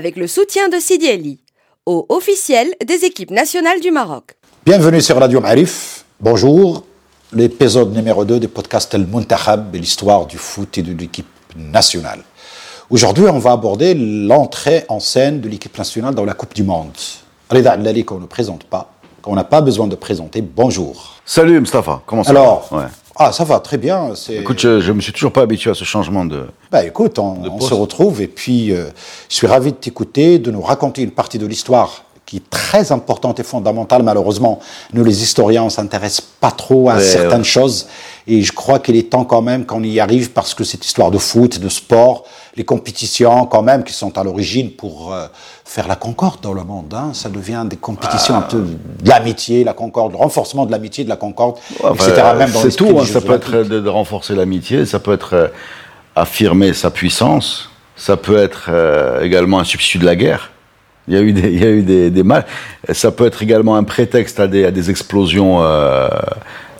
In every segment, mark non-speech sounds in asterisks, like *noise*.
Avec le soutien de Sidi Eli, au officiel des équipes nationales du Maroc. Bienvenue sur Radio Marif. Bonjour. L'épisode numéro 2 du podcast El Muntahab et l'histoire du foot et de l'équipe nationale. Aujourd'hui, on va aborder l'entrée en scène de l'équipe nationale dans la Coupe du Monde. Reda Allali qu'on ne présente pas, qu'on n'a pas besoin de présenter. Bonjour. Salut Mustafa, comment ça Alors, va Ouais. Ah, ça va très bien. Écoute, je, je me suis toujours pas habitué à ce changement de. Bah écoute, on, se retrouve et puis euh, je suis ravi de t'écouter, de nous raconter une partie de l'histoire qui est très importante et fondamentale. Malheureusement, nous les historiens, on s'intéresse pas trop à Ouais, certaines ouais. choses et je crois qu'il est temps quand même qu'on y arrive parce que cette histoire de foot, de sport, les compétitions quand même qui sont à l'origine pour euh, faire la concorde dans le monde, hein, ça devient des compétitions un peu de l'amitié, la concorde, le renforcement de l'amitié, de la concorde, etc. Même dans c'est tout, hein, ça peut être de, de renforcer l'amitié, ça peut être euh, affirmer sa puissance, ça peut être euh, également un substitut de la guerre. Il y a eu des, il y a eu des, des mal. Ça peut être également un prétexte à des, à des explosions, euh,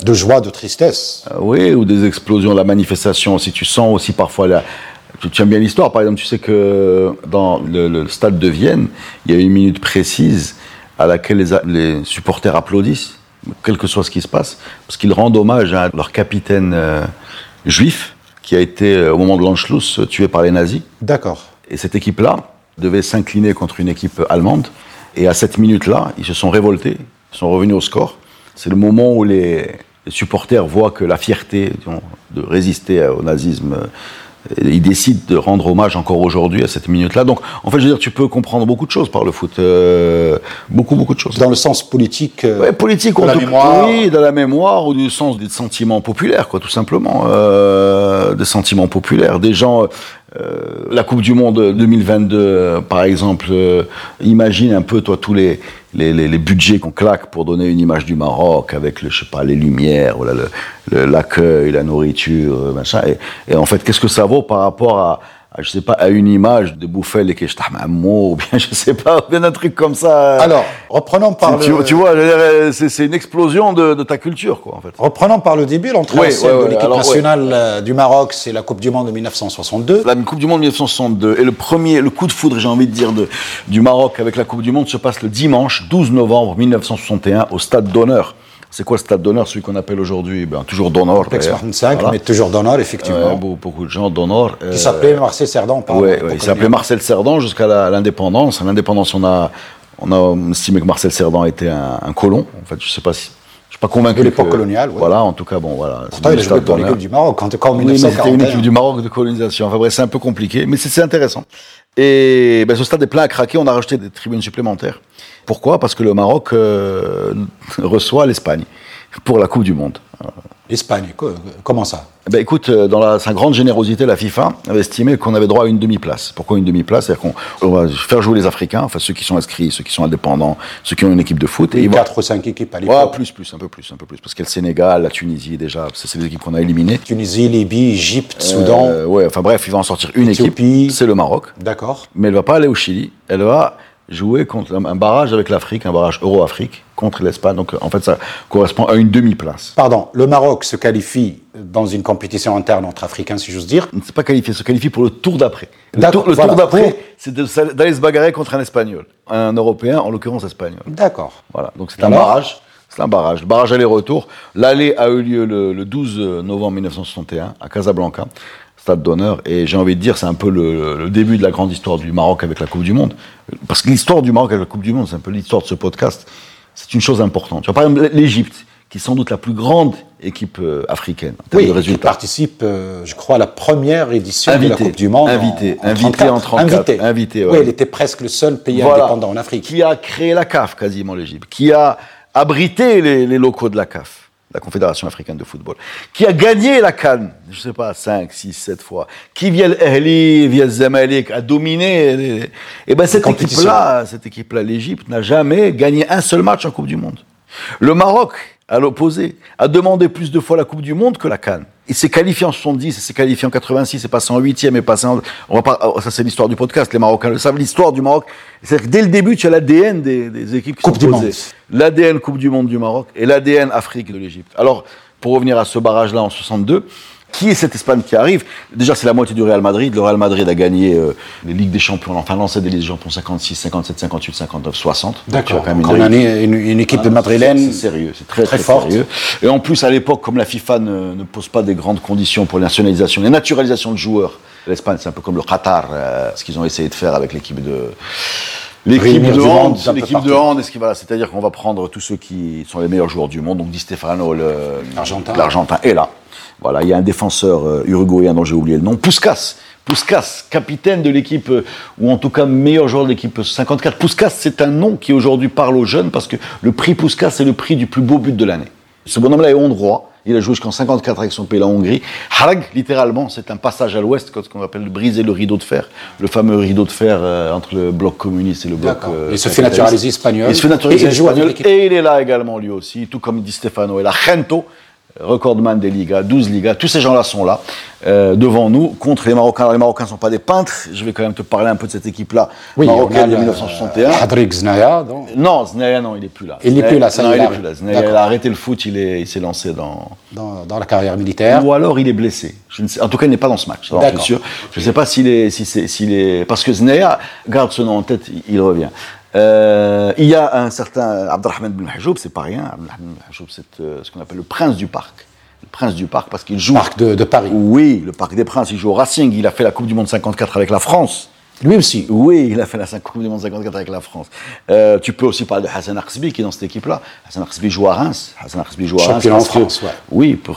de joie, de tristesse. oui, ou des explosions, la manifestation. Si tu sens aussi parfois la, tu, tu aimes bien l'histoire, par exemple, tu sais que dans le, le stade de Vienne, il y a une minute précise à laquelle les, supporters applaudissent, quel que soit ce qui se passe, parce qu'ils rendent hommage à leur capitaine euh, juif qui a été, euh, au moment de l'Anschluss, tué par les nazis. D'accord. Et cette équipe-là devait s'incliner contre une équipe allemande. Et à cette minute-là, ils se sont révoltés, ils sont revenus au score. C'est le moment où les, les supporters voient que la fierté disons, de résister au nazisme, euh, ils décident de rendre hommage encore aujourd'hui à cette minute-là. Donc, en fait, je veux dire, tu peux comprendre beaucoup de choses par le foot. euh, beaucoup, beaucoup de choses. Dans le sens politique. euh, Ouais, politique, en la tout- mémoire. Oui, dans la mémoire ou du sens des sentiments populaires, quoi, tout simplement. Euh, des sentiments populaires. Des gens. Euh, la Coupe du Monde 2022, euh, par exemple, euh, imagine un peu, toi, tous les, budgets qu'on claque pour donner une image du Maroc avec, le, je sais pas, les lumières, l'accueil, la nourriture, machin. Et, en fait, qu'est-ce que ça vaut par rapport à, je sais pas, à une image de Bouffel et Keshtah Mahmoud, ou bien, *laughs* je sais pas, ou bien un truc comme ça. Alors, reprenons par le, tu vois, euh, c'est une explosion de, de ta culture, quoi, en fait. reprenons par le début. L'entrée Ouais, en scène ouais, de l'équipe ouais. nationale euh, du Maroc, c'est la Coupe du Monde de 1962. La Coupe du Monde 1962 et le premier, le coup de foudre, j'ai envie de dire, de, du Maroc avec la Coupe du Monde se passe le dimanche 12 novembre 1961 au Stade d'honneur. C'est quoi le Stade d'honneur, celui qu'on appelle aujourd'hui ben, toujours d'honneur Complexe d'ailleurs. 25, Voilà. mais toujours d'honneur, effectivement. Ouais, beaucoup, beaucoup de gens d'honneur. euh, qui s'appelait Marcel Cerdan. Ouais, pour ouais, il s'appelait. Marcel Cerdan jusqu'à l'indépendance. À l'indépendance, on a, on a estimé que Marcel Cerdan était un, un colon. En fait, je sais pas si, suis pas convaincu. De l'époque que- coloniale, ouais. Voilà, en tout cas, bon, voilà. Pourtant, C'est il a joué pour l'équipe du Maroc, cas en Oui, c'était une 1941. équipe du Maroc de colonisation. Enfin bref, c'est un peu compliqué, mais c'est c'est intéressant. Et ben, ce stade est plein à craquer. On a rajouté des tribunes supplémentaires. Pourquoi? Parce que le Maroc euh, *laughs* reçoit l'Espagne pour la Coupe du Monde. L'Espagne, co- comment ça? Eh Ben écoute, euh, dans la, sa grande générosité, la FIFA avait estimé qu'on avait droit à une demi-place. Pourquoi une demi-place? C'est-à-dire qu'on on va faire jouer les Africains, enfin ceux qui sont inscrits, ceux qui sont indépendants, ceux qui ont une équipe de foot. Et ils vont- 4 ou 5 équipes à Ouais, l'époque. plus, plus, un peu plus, un peu plus. Parce qu'il y a le Sénégal, la Tunisie déjà, c'est les équipes qu'on a éliminées. Tunisie, Libye, Égypte, Soudan. Euh, ouais, enfin bref, il va en sortir une Éthiopie. équipe, c'est le Maroc. D'accord. Mais elle va pas aller au Chili, elle va jouer contre un barrage avec l'Afrique, un barrage Euro-Afrique contre l'Espagne. Donc en fait, ça correspond à une demi-place. Pardon, le Maroc se qualifie dans une compétition interne entre Africains, si j'ose dire. Ne s'est pas qualifié, se qualifie pour le tour d'après. Le tour, le voilà, tour d'après, c'est d'aller se bagarrer contre un Espagnol, un Européen, en l'occurrence espagnol. D'accord. Voilà, donc c'est un barrage. C'est un barrage. Le barrage aller-retour. L'aller a eu lieu le, le 12 novembre 1961 à Casablanca, stade d'honneur. Et j'ai envie de dire, c'est un peu le, le début de la grande histoire du Maroc avec la Coupe du Monde. Parce que l'histoire du Maroc avec la Coupe du Monde, c'est un peu l'histoire de ce podcast. C'est une chose importante. Tu vois, par exemple, l'Égypte, qui est sans doute la plus grande équipe euh, africaine en termes Oui, de qui résultats. participe, euh, je crois, à la première édition de la. Coupe du Monde. Invité. en, en Invité 34. en 34. Invité. Invité, ouais. Oui, elle était presque le seul pays Voilà. indépendant en Afrique. Qui a créé la CAF, quasiment l'Égypte. Qui a abrité les, les locaux de la CAF, la Confédération africaine de football. Qui a gagné la Cannes, je sais pas, 5, 6, 7 fois. Qui via l'Ahli, via le Zamalek, a dominé. les- Et ben cette équipe-là, cette équipe-là, l'Égypte, n'a jamais gagné un seul match en Coupe du Monde. Le Maroc, à l'opposé, a demandé plus de fois la Coupe du Monde que la Cannes. Il s'est qualifié en 70, il s'est qualifié en 86, est passé en 8e, est passé en... On va pas... oh, Ça, c'est l'histoire du podcast, les Marocains le savent. L'histoire du Maroc, c'est-à-dire que dès le début, tu as l'ADN des, des équipes qui Coupe sont posées. L'ADN Coupe du Monde du Maroc et l'ADN Afrique de l'Égypte. Alors, pour revenir à ce barrage-là en 62, Qui est cette Espagne qui arrive Déjà, c'est la moitié du Real Madrid. Le Real Madrid a gagné euh, les Ligues des Champions, enfin lancé des Ligues des Champions 56, 57, 58, 59, 60. D'accord. Quand même On a une, une, équipe ah, madrilène. C'est sérieux, c'est très, très, très sérieux. Et en plus, à l'époque, comme la FIFA ne, ne, pose pas des grandes conditions pour la nationalisation, la naturalisation de joueurs, l'Espagne, c'est un peu comme le Qatar, euh, ce qu'ils ont essayé de faire avec l'équipe de. L'équipe de hand, l'équipe de hand, c'est-à-dire qu'on va prendre tous ceux qui sont les meilleurs joueurs du monde, donc Di Stefano, l'Argentin, est là. Voilà, il y a un défenseur euh, uruguayen dont j'ai oublié le nom, Puskas. Puskas, capitaine de l'équipe, euh, ou en tout cas meilleur joueur de l'équipe 54. Puskas, c'est un nom qui aujourd'hui parle aux jeunes parce que le prix Puskas, c'est le prix du plus beau but de l'année. Ce bonhomme-là est hongrois. Il a joué jusqu'en 54 avec son pays, la Hongrie. Harag, littéralement, c'est un passage à l'ouest, ce qu'on appelle briser le rideau de fer, le fameux rideau de fer euh, entre le bloc communiste et le bloc. Euh, il se fait naturaliser espagnol. Il se fait naturaliser espagnol et il est là également lui aussi, tout comme dit Stefano et la Gento, recordman des Ligas, 12 Ligas, tous ces gens-là sont là, euh, devant nous, contre les Marocains. Alors, les Marocains ne sont pas des peintres, je vais quand même te parler un peu de cette équipe-là, oui, marocaine de 1961. Hadrik Znaya, donc. Non, Znaya, non, il n'est plus là. Il n'est plus là, ça non, il n'est plus là. Znaya, il a arrêté le foot, il s'est lancé dans... dans... dans. la carrière militaire. Ou alors il est blessé. Je ne sais, en tout cas, il n'est pas dans ce match. Alors, sûr. Je ne sais pas s'il est, si s'il est. Parce que Znaya, garde ce nom en tête, il revient. Euh, il y a un certain Abdelrahman Ben Hajoub, c'est pas rien. Abdelrahman Ben Hajoub, c'est euh, ce qu'on appelle le prince du parc le prince du parc, parce qu'il joue. Parc de, de, Paris. Oui, le parc des Princes. Il joue au Racing. Il a fait la Coupe du Monde 54 avec la France. Lui aussi. Oui, il a fait la Coupe du Monde 54 avec la France. Euh, tu peux aussi parler de Hassan Arsbi qui est dans cette équipe-là. Hassan Arsbi joue à Reims. Hassan Arsbi joue à Reims. Champion en France, ouais. Oui, pour,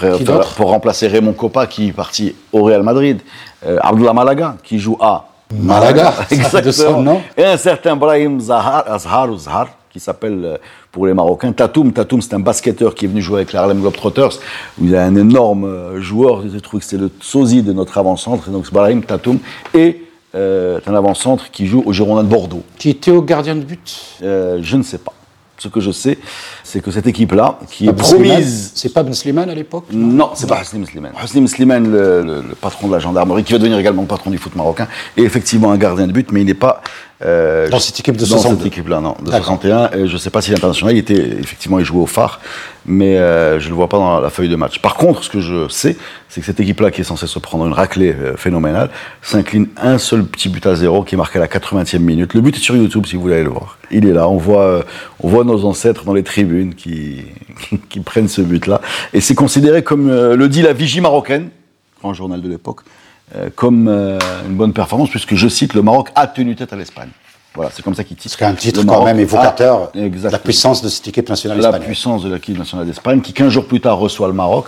pour, remplacer Raymond Coppa qui est parti au Real Madrid. Abdullah Malaga qui joue à Malaga, *laughs* exactement. Et un certain Brahim Zahar, Azhar ou Zahar, qui s'appelle euh, pour les Marocains Tatoum. Tatoum, c'est un basketteur qui est venu jouer avec les Harlem Globetrotters. Où il a un énorme euh, joueur. Je trouve que c'est le sosie de notre avant-centre. Donc, Brahim Tatoum. Et euh, un avant-centre qui joue au Girondin de Bordeaux. Qui était au gardien de but euh, Je ne sais pas. Ce que je sais, c'est que cette équipe-là, qui est promise. C'est pas Ben Slimane à l'époque Non, c'est pas Hassim Slimane. Hassim Slimane, le, le, le, patron de la gendarmerie, qui va devenir également le patron du foot marocain, est effectivement un gardien de but, mais il n'est pas. Euh, dans cette équipe de 62 Dans cette équipe-là, non, de 61. Et je ne sais pas si l'international, il était effectivement, il jouait au phare, mais euh, je ne le vois pas dans la feuille de match. Par contre, ce que je sais, c'est que cette équipe-là, qui est censée se prendre une raclée euh, phénoménale, s'incline un seul petit but à zéro, qui est marqué à la 80e minute. Le but est sur YouTube, si vous voulez aller le voir. Il est là. On voit, on voit nos ancêtres dans les tribunes qui, *laughs* qui prennent ce but-là. Et c'est considéré comme le dit la vigie marocaine, grand journal de l'époque, comme euh, une bonne performance, puisque je cite, le Maroc a tenu tête à l'Espagne. Voilà, c'est comme ça qu'il titre. C'est un titre quand même évocateur de la puissance de cette équipe nationale La puissance de l'équipe nationale d'Espagne, qui 15 jours plus tard reçoit le Maroc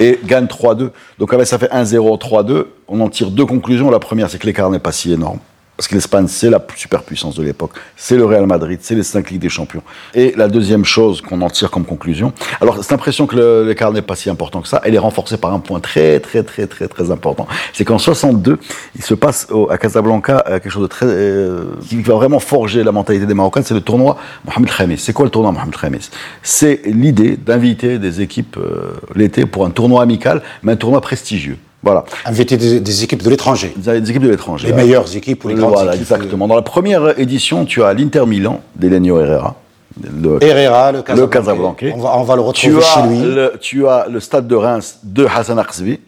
et gagne 3-2. Donc avec ça fait 1-0, 3-2. On en tire deux conclusions. La première, c'est que l'écart n'est pas si énorme. Parce que l'Espagne, c'est la superpuissance de l'époque. C'est le Real Madrid, c'est les cinq Ligues des Champions. Et la deuxième chose qu'on en tire comme conclusion, alors cette impression que l'écart n'est pas si important que ça, elle est renforcée par un point très, très, très, très, très important. C'est qu'en 62, il se passe au, à Casablanca euh, quelque chose de très, euh, qui va vraiment forger la mentalité des Marocains, c'est le tournoi Mohamed Khamis. C'est quoi le tournoi Mohamed Khamis? C'est l'idée d'inviter des équipes euh, l'été pour un tournoi amical, mais un tournoi prestigieux. Voilà. Inviter des, des, équipes de l'étranger. Des équipes de l'étranger. Les meilleures équipes ou les grandes voilà, équipes. Exactement. Dans la première édition, tu as l'Inter Milan d'Elenio Herrera. Le, Herrera, le Casablanca. On, va, on va le retrouver tu chez as lui. Le, tu as le stade de Reims de Hassan Arsbi.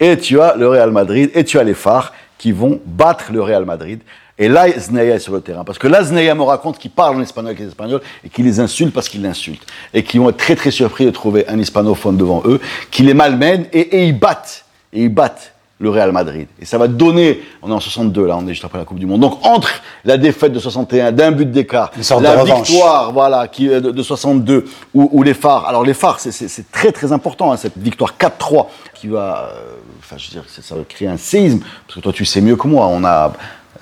Et tu as le Real Madrid. Et tu as les phares qui vont battre le Real Madrid. Et là, Znaya est sur le terrain. Parce que là, Znaya me raconte qu'il parle en espagnol avec les Espagnols et qu'il les insulte parce qu'il l'insulte. Et qu'ils vont être très très surpris de trouver un hispanophone devant eux, qui les malmène et, et ils battent. Et ils battent le Real Madrid. Et ça va donner, on est en 62 là, on est juste après la Coupe du Monde. Donc entre la défaite de 61 d'un but d'écart, la victoire voilà qui de, de 62 ou, les phares. Alors les phares, c'est très très important hein, cette victoire 4-3 qui va, euh, enfin je veux dire, ça va créer un séisme parce que toi tu sais mieux que moi, on a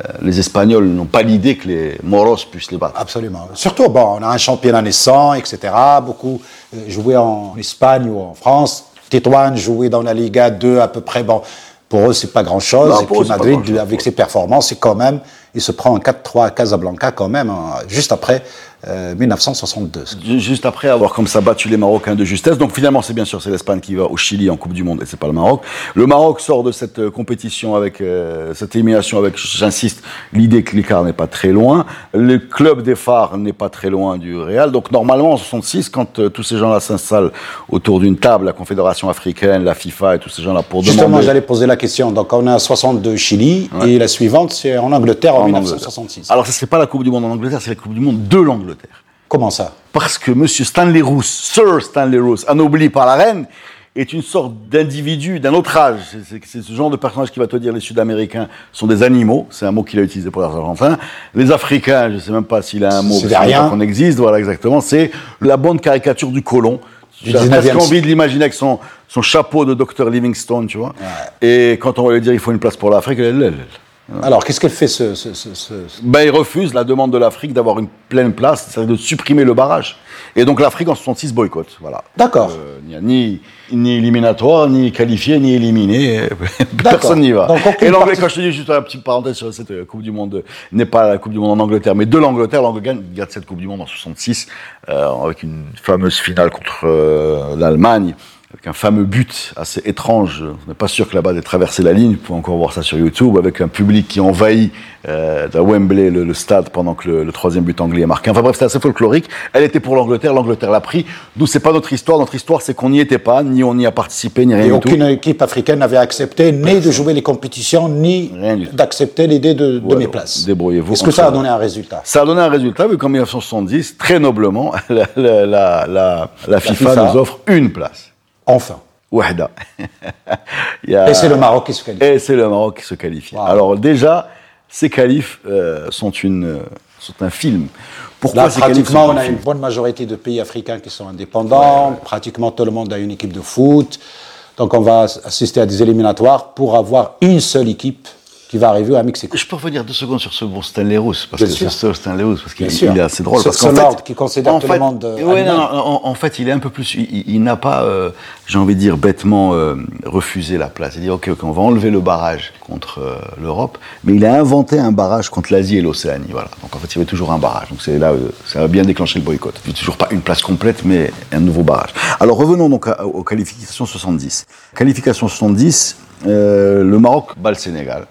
euh, les Espagnols n'ont pas l'idée que les Moros puissent les battre. Absolument. Surtout, bon, on a un championnat naissant, etc. Beaucoup euh, jouaient en Espagne ou en France. Tétouan jouait dans la Liga 2 à peu près. Bon, pour eux, c'est pas grand-chose. Et puis Madrid, avec ses performances, c'est quand même, il se prend un 4-3 à Casablanca quand même, hein, juste après euh, 1962. Juste après avoir comme ça battu les Marocains de justesse. Donc finalement, c'est bien sûr c'est l'Espagne qui va au Chili en Coupe du Monde et c'est pas le Maroc. Le Maroc sort de cette euh, compétition avec euh, cette élimination avec, j'insiste, l'idée que l'écart n'est pas très loin. Le club des phares n'est pas très loin du Real. Donc normalement en 66, quand euh, tous ces gens-là s'installent autour d'une table, la Confédération africaine, la FIFA et tous ces gens-là pour Justement, demander. j'allais poser la question. Donc, on est à 62 Chili et la suivante, c'est en Angleterre en, En 1966. Alors, ce serait pas la Coupe du Monde en Angleterre, c'est la Coupe du Monde de l'Angleterre. Comment ça? Parce que Monsieur Stanley Roos, Sir Stanley Roos, anobli par la reine, est une sorte d'individu d'un autre âge. C'est- ce genre de personnage qui va te dire les Sud-Américains sont des animaux. C'est un mot qu'il a utilisé pour les Argentins. Les Africains, je ne sais même pas s'il a un mot C'est riens. qu'on existe. Voilà, exactement. C'est la bonne caricature du colon. J'ai 19e presque envie de l'imaginer avec son, son chapeau de Dr Livingstone, tu vois. Et quand on va lui dire il faut une place pour l'Afrique, elle, elle, elle. Alors, qu'est-ce qu'elle fait ce, ce- ce- ce- Ben, il refuse la demande de l'Afrique d'avoir une pleine place, c'est-à-dire de supprimer le barrage. Et donc l'Afrique en 66 boycotte. Voilà. D'accord. Euh, Il n'y a ni, ni éliminatoire, ni qualifié, ni éliminé. *laughs* Personne n'y va. Donc, Et l'anglais, partie- quand je te dis juste une petite parenthèse sur cette euh, Coupe du Monde, n'est pas la Coupe du Monde en Angleterre, mais de l'Angleterre. L'Angleterre gagne cette Coupe du Monde en 66, euh, avec une fameuse finale contre euh, l'Allemagne. Avec un fameux but assez étrange, on n'est pas sûr que là-bas ait traversé la ligne, vous pouvez encore voir ça sur YouTube, avec un public qui envahit euh, à Wembley le, le stade pendant que le, le troisième but anglais est marqué. Enfin bref, c'était assez folklorique. Elle était pour l'Angleterre, l'Angleterre l'a pris. Nous, c'est pas notre histoire. Notre histoire, c'est qu'on n'y était pas, ni on y a participé, ni rien Et du aucune tout. équipe africaine n'avait accepté ni de jouer les compétitions, ni d'accepter l'idée de Voilà. demi-place. Débrouillez-vous Est-ce que ça a donné un résultat? Ça a donné un résultat, vu qu'en 1970, très noblement, *laughs* la, la, la, la, la FIFA, FIFA. nous offre une place. Enfin. Wahda. A- *laughs* Et c'est le Maroc qui se qualifie. Et c'est le Maroc qui se qualifie. Wow. Alors déjà, ces qualifs euh, sont, une, euh, sont un film. Pourquoi Là, ces pratiquement, on a une bonne majorité de pays africains qui sont indépendants. Pratiquement tout le monde a une équipe de foot. Donc, on va assister à des éliminatoires pour avoir une seule équipe qui va arriver à Mexico. Je peux revenir deux secondes sur ce bon Stanley Roos, parce Bien que sûr. c'est Stanley Roos, parce qu'il est assez drôle. Ce- parce ce qu'en fait- qui considère en tout le fait- monde, euh, ouais, non, en, en fait, il est un peu plus. Il, n'a pas, euh, j'ai envie de dire, bêtement euh, refusé la place. Il dit ok, ok, on va enlever le barrage contre euh, l'Europe, mais il a inventé un barrage contre l'Asie et l'Océanie. Voilà. Donc en fait, il y avait toujours un barrage. Donc c'est là, ça a bien déclenché le boycott. Il n'y a toujours pas une place complète, mais un nouveau barrage. Alors revenons donc à- aux qualifications 70. Qualification 70, euh, le Maroc bat le Sénégal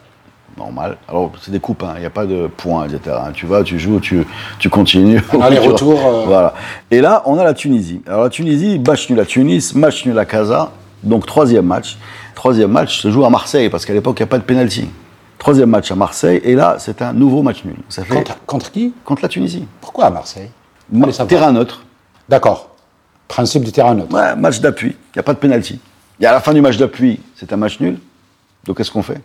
normal. Alors, c'est des coupes, hein, il n'y a pas de points, etc. hein. Tu vas, tu joues, tu, tu continues. *laughs* Aller-retour, euh. Voilà. Et là, on a la Tunisie. Alors, la Tunisie, match nul à Tunis, match nul à Casa. Donc, troisième match. Troisième match se joue à Marseille, parce qu'à l'époque, il n'y a pas de pénalty. Troisième match à Marseille, et là, c'est un nouveau match nul. Ça fait Contre, contre qui? Contre la Tunisie. Pourquoi à Marseille? Savoir. Terrain neutre. D'accord. Principe du terrain neutre. Ouais, match d'appui. Il n'y a pas de pénalty. Et à la fin du match d'appui, c'est un match nul. Donc, qu'est-ce qu'on fait?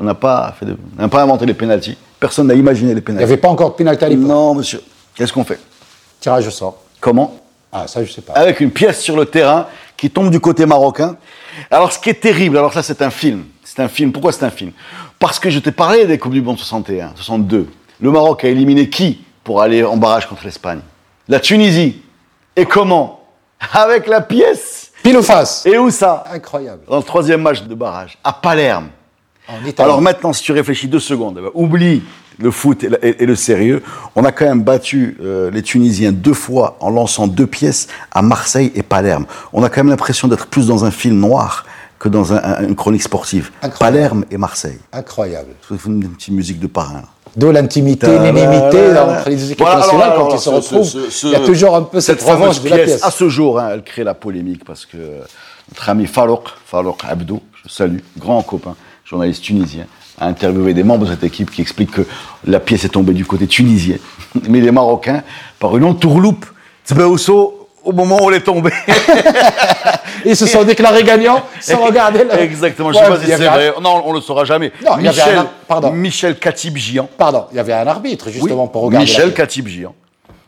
On n'a pas, fait de- on n'a pas inventé les pénaltys. Personne n'a imaginé les Il n'y avait pas encore de pénalité à l'époque. Non, monsieur. Qu'est-ce qu'on fait? Tirage au sort. Comment? Ah, ça, je sais pas. Avec une pièce sur le terrain qui tombe du côté marocain. Alors, ce qui est terrible, alors ça, c'est un film. C'est un film. Pourquoi c'est un film? Parce que je t'ai parlé des Coupes du Monde 61, 62. Le Maroc a éliminé qui pour aller en barrage contre l'Espagne? La Tunisie. Et comment? *laughs* Avec la pièce. Pile ou face Et où ça? Incroyable. Dans le troisième match de barrage, à Palerme. En Italie. Alors maintenant, si tu réfléchis deux secondes, eh ben, oublie le foot et, le sérieux. On a quand même battu euh, les Tunisiens deux fois en lançant deux pièces à Marseille et Palerme. On a quand même l'impression d'être plus dans un film noir que dans un- un- une chronique sportive. Incroyable. Palerme et Marseille. Incroyable. Il faut une, petite musique de parrain. D'où l'intimité, l'inimité entre les équipes Voilà, nationales alors, quand ils se retrouvent. il y a toujours un peu cette, fameuse revanche de la pièce. À ce jour, hein, elle crée la polémique parce que notre ami Farouk, Farouk Abdou, je salue, grand copain, journaliste tunisien, a interviewé des membres de cette équipe qui expliquent que la pièce est tombée du côté tunisien. *laughs* Mais les Marocains, par une entourloupe, Tbousso, au moment où elle est tombée. *laughs* Ils se sont déclarés gagnants sans regarder. Exactement, je Ouais, sais pas si c'est un- vrai. Non, on le saura jamais. Non, il y avait Michel, un- pardon. Michel Katib-Gian. Pardon, il y avait un arbitre justement Oui, pour regarder Michel. Katib-Gian.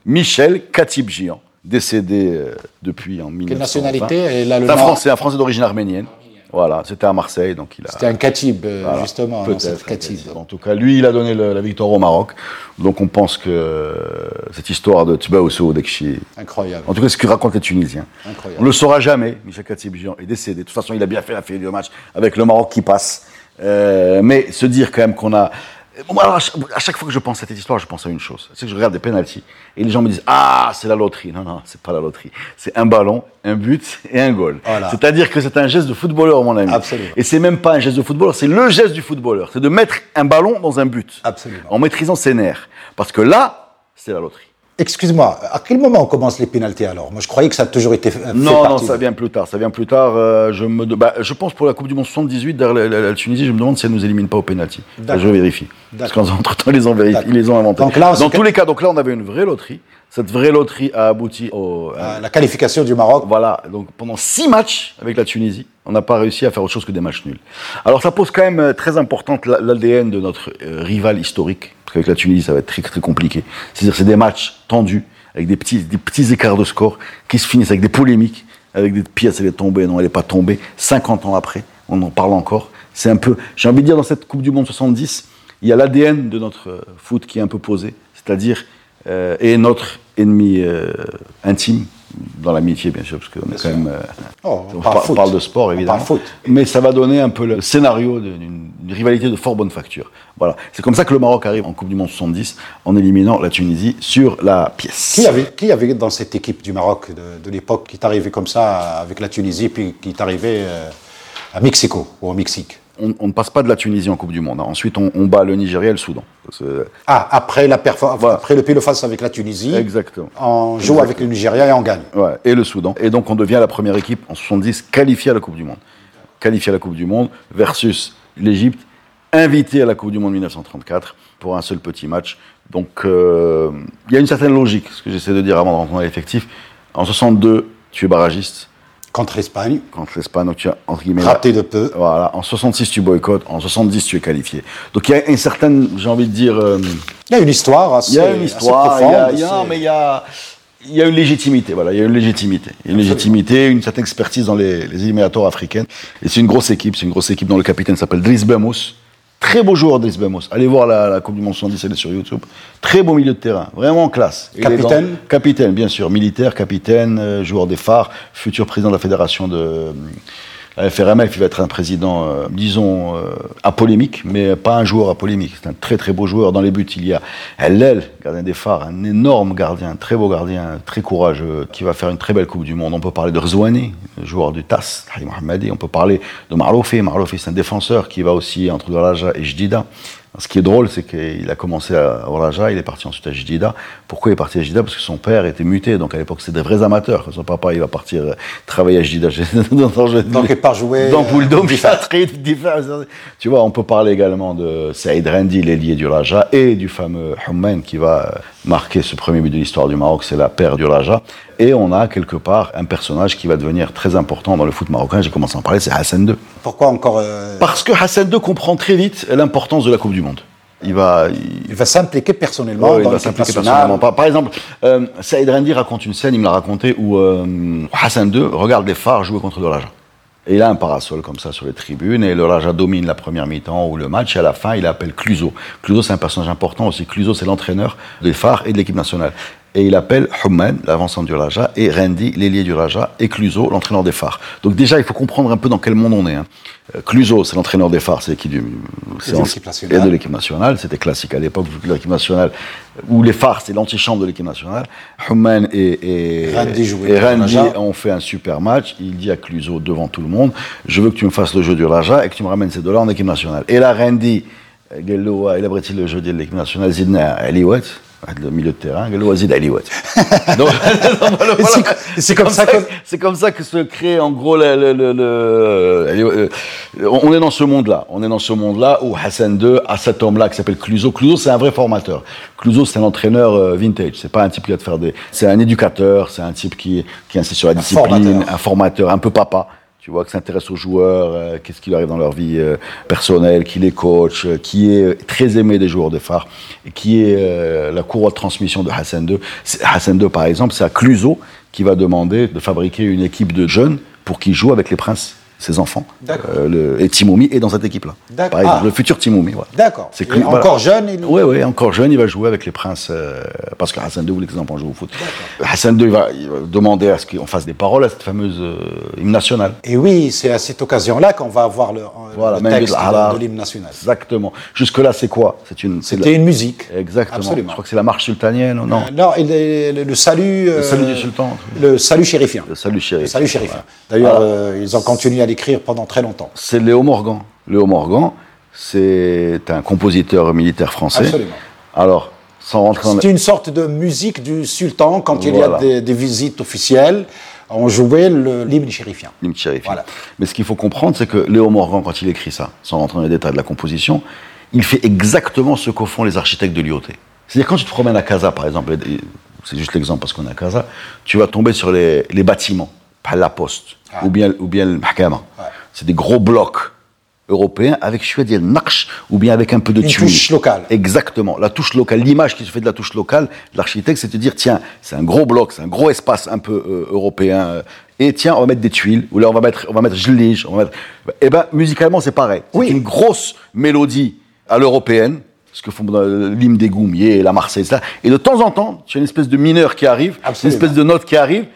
Michel Katib-Gian, décédé euh, depuis en 1920. Quelle nationalité Et là, le C'est un nom- Français, un Français d'origine arménienne. Voilà, c'était à Marseille, donc il a. C'était un Katib, euh, voilà, justement, peut-être. Katib. En tout cas, lui, il a donné le- la victoire au Maroc. Donc on pense que euh, cette histoire de Tbaousso Dekchi. Incroyable. En tout cas, ce que racontent les Tunisiens. Incroyable. On ne le saura jamais. Michel Katib-Gian est décédé. De toute façon, il a bien fait la feuille de match avec le Maroc qui passe. Euh, mais se dire quand même qu'on a Moi, alors, à chaque- fois que je pense à cette histoire, je pense à une chose. C'est que je regarde des pénalties et les gens me disent Ah, c'est la loterie. Non, non, c'est pas la loterie. C'est un ballon, un but et un goal. Voilà. C'est-à-dire que c'est un geste de footballeur, mon ami. Absolument. Et c'est même pas un geste de footballeur, c'est le geste du footballeur. C'est de mettre un ballon dans un but. Absolument. En maîtrisant ses nerfs. Parce que là, c'est la loterie. Excuse-moi, à quel moment on commence les pénalties alors Moi, je croyais que ça a toujours été fait Non, non, ça de- vient plus tard. Ça vient plus tard. euh, je, me, bah, je pense pour la Coupe du Monde 78, derrière la, la- la Tunisie, je me demande si elle nous élimine pas au pénalty. Je vérifie. Parce D'accord. qu'entre-temps, *laughs* ils les ont vérifié, D'accord. ils les ont inventés. Donc là, Dans tous les cas, donc là, on avait une vraie loterie. Cette vraie loterie a abouti au. Euh, la qualification du Maroc. Voilà, donc pendant six matchs avec la Tunisie, on n'a pas réussi à faire autre chose que des matchs nuls. Alors ça pose quand même euh, très importante la- l'ADN de notre rival historique, parce qu'avec la Tunisie, ça va être très, très compliqué. C'est-à-dire c'est des matchs tendus, avec des petits, des petits écarts de score, qui se finissent avec des polémiques, avec des pièces, elle est tombée, non, elle n'est pas tombée. 50 ans après, on en parle encore. C'est un peu, j'ai envie de dire, dans cette Coupe du Monde 70, il y a l'ADN de notre euh, foot qui est un peu posé, c'est-à-dire, euh, et notre ennemi euh, intime, dans l'amitié bien sûr, parce qu'on est quand même... euh, Oh, on on, parle par- foot. parle de sport, On évidemment. parle foot. Mais ça va donner un peu le scénario d'une rivalité de fort bonne facture. Voilà. C'est comme ça que le Maroc arrive en Coupe du Monde 70 en éliminant la Tunisie sur la pièce. Qui avait, qui avait dans cette équipe du Maroc de, de l'époque qui est arrivé comme ça avec la Tunisie, puis qui est arrivé euh, à Mexico ou au Mexique? On, on ne passe pas de la Tunisie en Coupe du Monde. hein. Ensuite, on, on bat le Nigeria et le Soudan. Ah, après, la perfor- Voilà. après le pile face avec la Tunisie, Exactement. on joue Exactement. avec le Nigeria et on gagne. Ouais, et le Soudan. Et donc on devient la première équipe en 70 qualifiée à la Coupe du Monde. Qualifiée à la Coupe du Monde versus l'Égypte, invitée à la Coupe du Monde 1934 pour un seul petit match. Donc euh, il y a une certaine logique, ce que j'essaie de dire avant de rentrer dans l'effectif. En 62, tu es barragiste Contre l'Espagne, contre l'Espagne, donc tu as entre guillemets raté de peu. Voilà, en 66 tu boycottes, en 70 tu es qualifié. Donc il y a une certaine, j'ai envie de dire, euh, Il y a une histoire assez il y a une histoire, il y a, profonde, il y a- assez- mais il y a, il y a une légitimité, voilà, il y a une légitimité. Il y a une légitimité, une certaine expertise dans les, les éliminatoires africaines. Et c'est une grosse équipe, c'est une grosse équipe dont le capitaine s'appelle Driss Bemos. Très beau joueur, Driss Bemos. Allez voir la, la Coupe du Monde 70, elle est sur YouTube. Très beau milieu de terrain, vraiment classe. Capitaine Capitaine, bien sûr. Militaire, capitaine, euh, joueur des phares, futur président de la fédération de FRMF. Il va être un président, euh, disons, euh, apolémique, mais pas un joueur apolémique. C'est un très très beau joueur. Dans les buts, il y a Hellel, gardien des phares, un énorme gardien, un très beau gardien, très courageux, qui va faire une très belle Coupe du Monde. On peut parler de Rzouani, joueur du TAS, Mohammadi. On peut parler de Marloufi. Marloufi, c'est un défenseur qui va aussi entre Raja et Jdida. Ce qui est drôle, c'est qu'il a commencé à Raja, il est parti ensuite à Jdida. Pourquoi il est parti à Jdida Parce que son père était muté, donc à l'époque c'était des vrais amateurs. Son papa, il va partir euh, travailler à Jdida. Donc, il part jouer, Dans Pouldom. Tu vois, on peut parler également de Saïd Rendi, l'ailier du Raja, et du fameux Hummen qui va marquer ce premier but de l'histoire du Maroc, c'est la paire du Raja. Et on a quelque part un personnage qui va devenir très important dans le foot marocain. J'ai commencé à en parler, c'est Hassan II. Pourquoi encore euh, Parce que Hassan II comprend très vite l'importance de la Coupe du Monde. Il va, il- Il va s'impliquer personnellement Ouais, il dans va s'impliquer personnellement. Par, par exemple, euh, Saïd Rendi raconte une scène, il me l'a raconté, où euh, Hassan II regarde les phares jouer contre le Raja. Et il a un parasol comme ça sur les tribunes, et le Raja domine la première mi-temps ou le match, et à la fin, il appelle Cluzo. Cluzo, c'est un personnage important aussi. Cluzo, c'est l'entraîneur des phares et de l'équipe nationale et il appelle Humman, l'avancement du Raja, et Randy, l'ailier du Raja, et Cluzo, l'entraîneur des phares. Donc déjà, il faut comprendre un peu dans quel monde on est. Hein. Euh, Cluzo, c'est l'entraîneur des phares, c'est l'équipe du... Euh, c'est de l'équipe nationale, c'était classique à l'époque, l'équipe nationale, où les phares, c'est l'antichambre de l'équipe nationale. Humman et, et Randy, et ont fait un super match, il dit à Cluzo devant tout le monde, je veux que tu me fasses le jeu du Raja et que tu me ramènes ces deux-là en équipe nationale. Et là, Randy, euh, il a le jeu de l'équipe nationale, Zidna Aliouet, ah, le milieu de terrain, C'est comme, ça, c'est comme ça que se crée en gros le, le, le, euh, euh, on est dans ce monde-là. On est dans ce monde-là où Hassan II a cet homme-là qui s'appelle Cluzo. Cluzo, c'est un vrai formateur. Cluzo, c'est un entraîneur euh, vintage. C'est pas un type qui va te faire des, c'est un éducateur, c'est un type qui, qui insiste sur la discipline, un formateur, un peu papa. Tu vois, qui s'intéresse aux joueurs, euh, qu'est-ce qui leur arrive dans leur vie euh, personnelle, qui les coach, euh, qui est très aimé des joueurs de phare, qui est la courroie de transmission de Hassan II. Hassan II, par exemple, c'est à Cluzo qui va demander de fabriquer une équipe de jeunes pour qu'ils jouent avec les princes ses enfants. Euh, le- et Timoumi est dans cette équipe-là. Par exemple, Ah. le futur Timoumi. Voilà. D'accord. C'est que- encore voilà. jeune, il... Oui, oui, encore jeune, il va jouer avec les princes, euh, parce que Hassan II voulait que les enfants jouent au foot. Hassan II, il va, il va demander à ce qu'on fasse des paroles à cette fameuse euh, hymne nationale. Et oui, c'est à cette occasion-là qu'on va avoir le, Voilà, le texte de, l'hymne national. Exactement. Jusque-là, c'est quoi? C'est une. C'était la- une musique. Exactement. Je Absolument. crois que c'est la marche sultanienne, non? Non, le, le salut... Le salut du sultan. Le salut chérifien. Le salut chéri. Le salut chérifien. D'ailleurs, Voilà. ils ont continué à l'écrire pendant très longtemps. C'est Léo Morgan. Léo Morgan, c'est un compositeur militaire français. Absolument. Alors, sans rentrer dans. C'est une sorte de musique du sultan quand il y a des, des visites officielles. On jouait le- l'hymne chérifien. l'hymne chérifien. Voilà. Mais ce qu'il faut comprendre, c'est que Léo Morgan, quand il écrit ça, sans rentrer dans les détails de la composition, il fait exactement ce qu'au font les architectes de l'IoT. C'est-à-dire quand tu te promènes à Casa, par exemple, c'est juste l'exemple parce qu'on est à Casa, tu vas tomber sur les, les bâtiments, pas la poste, Ah. ou bien, ou bien le mahkama. C'est des gros blocs européens avec je vais naqsh ou bien avec un peu de Une tuile. touche locale. Exactement. La touche locale, l'image qui se fait de la touche locale, de l'architecte, c'est de dire, tiens, c'est un gros bloc, c'est un gros espace un peu euh, européen, euh, et tiens, on va mettre des tuiles, ou là on va mettre, on va mettre Jlige, on va mettre... Eh ben, musicalement, c'est pareil. Oui. C'est une grosse mélodie à l'européenne, ce que font dans l'hymne des Goumiers, la Marseillaise, là. Et de temps en temps, tu as une espèce de mineur qui arrive, Absolument. une espèce de note qui arrive,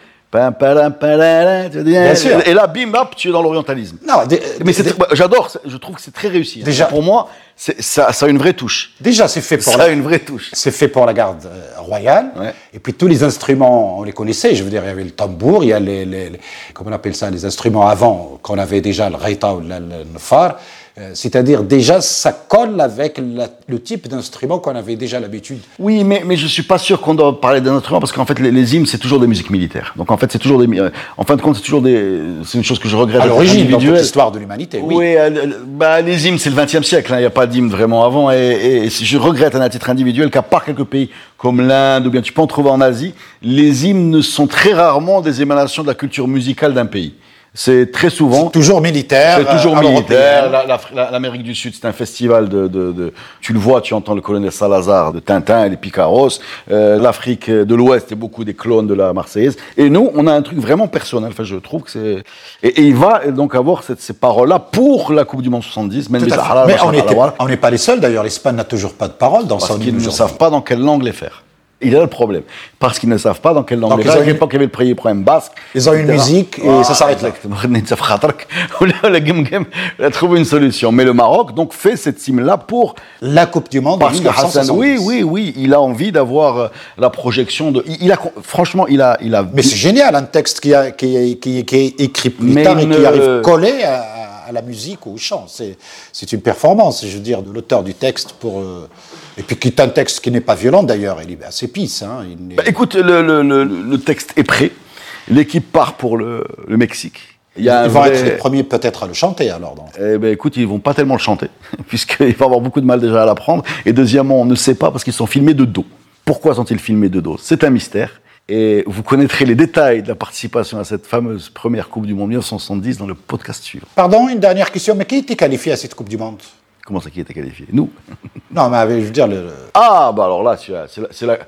Bien sûr. et là, bim, hop, tu es dans l'orientalisme. Non, des- Mais très- j'adore, je trouve que c'est très réussi. hein. Déjà- Pour moi, ça, ça a une vraie touche. déjà, c'est fait pour Ça la, a une vraie touche. c'est fait pour la garde euh, royale. Ouais. Et puis tous les instruments, on les connaissait. Je veux dire, il y avait le tambour, il y a les, les- les- comment on appelle ça, les instruments avant, qu'on avait déjà le reita ou le, le, le phare. Euh, C'est-à-dire déjà, ça colle avec la- le type d'instrument qu'on avait déjà l'habitude. Oui, mais, mais je suis pas sûr qu'on doit parler d'un instrument parce qu'en fait, les, les hymnes, c'est toujours des musiques militaires. Donc en fait, c'est toujours des. euh, En fin de compte, c'est toujours des. C'est une chose que je regrette. À l'origine, dans toute individuel. l'histoire de l'humanité, oui. Oui, euh, bah, les hymnes, c'est le XXe siècle. hein. Il n'y a pas d'hymne vraiment avant. Et, et- et je regrette à titre individuel qu'à part quelques pays comme l'Inde ou bien tu peux en trouver en Asie, les hymnes sont très rarement des émanations de la culture musicale d'un pays. C'est très souvent. Toujours militaire. C'est toujours euh, militaire. L'Amérique du Sud, c'est un festival de, de, de- Tu le vois, tu entends le colonel Salazar de Tintin et les Picaros. Euh, L'Afrique de l'Ouest, c'est beaucoup des clones de la Marseillaise. Et nous, on a un truc vraiment personnel. Enfin, je trouve que c'est. Et, et il va donc avoir cette- ces paroles-là pour la Coupe du Monde 70. même Tout les à fait. Sahara, Mais on n'est pas les seuls, d'ailleurs. L'Espagne n'a toujours pas de parole dans Parce son qu'ils hymne ne aujourd'hui. savent pas dans quelle langue les faire. Il est là le problème. Parce qu'ils ne savent pas dans quelle langue ils ont À l'époque, il y avait le premier problème basque. Ils ont une musique et ça s'arrête là. *laughs* *laughs* Gem Gem, il a trouvé une solution. Mais le Maroc, donc, fait cette hymne-là pour La Coupe du Monde parce que Hassan, 1970. oui, oui, oui, il a envie d'avoir euh, la projection de. Il, a, franchement, il a, il a. Mais c'est génial, un texte qui, a, qui, est- qui, qui est écrit plus Mais tard et qui arrive collé à, à la musique ou au chant. C'est, une performance, je veux dire, de l'auteur du texte pour. euh, et puis qui est un texte qui n'est pas violent d'ailleurs, il est assez pisse. Hein, Bah, écoute, le, le, le, le texte est prêt. L'équipe part pour le, Mexique. Il y a un ils vont vrai- être les premiers peut-être à le chanter alors. donc. Eh ben, écoute, ils vont pas tellement le chanter, *laughs* puisqu'il va avoir beaucoup de mal déjà à l'apprendre. Et deuxièmement, on ne sait pas parce qu'ils sont filmés de dos. Pourquoi sont-ils filmés de dos? C'est un mystère. Et vous connaîtrez les détails de la participation à cette fameuse première Coupe du Monde 1970 dans le podcast suivant. Pardon, une dernière question, mais qui était qualifié à cette Coupe du Monde? Comment ça qui était qualifié? Nous. *laughs* Non, mais je veux dire, le, Ah, bah alors là, tu as- c'est la,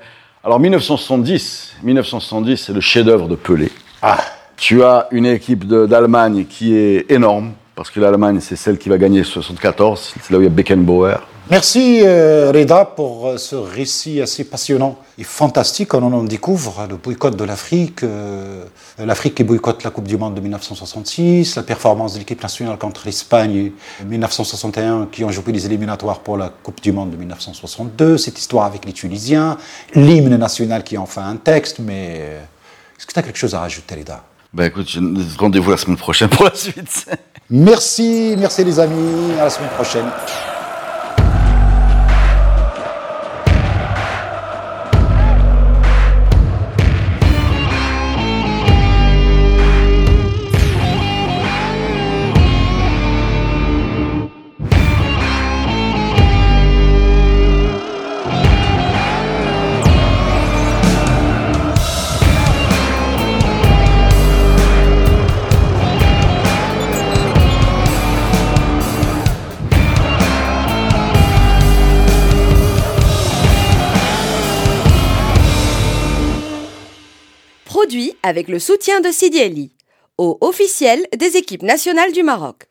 Alors 1970, 1970, c'est le chef-d'œuvre de Pelé. Ah, Tu as une équipe d'Allemagne qui est énorme, parce que l'Allemagne, c'est celle qui va gagner 74. C'est là où il y a Beckenbauer. Merci euh, Reda pour euh, ce récit assez passionnant et fantastique. On en découvre le boycott de l'Afrique, euh, l'Afrique qui boycotte la Coupe du Monde de 1966, la performance de l'équipe nationale contre l'Espagne en 1961 qui ont joué les éliminatoires pour la Coupe du Monde de 1962, cette histoire avec les Tunisiens, l'hymne national qui en fait un texte, mais est-ce que tu as quelque chose à rajouter Reda? Ben écoute, rendez-vous la semaine prochaine pour la suite. Merci, merci les amis, à la semaine prochaine. Avec le soutien de Sidi Ali. au officiel des équipes nationales du Maroc.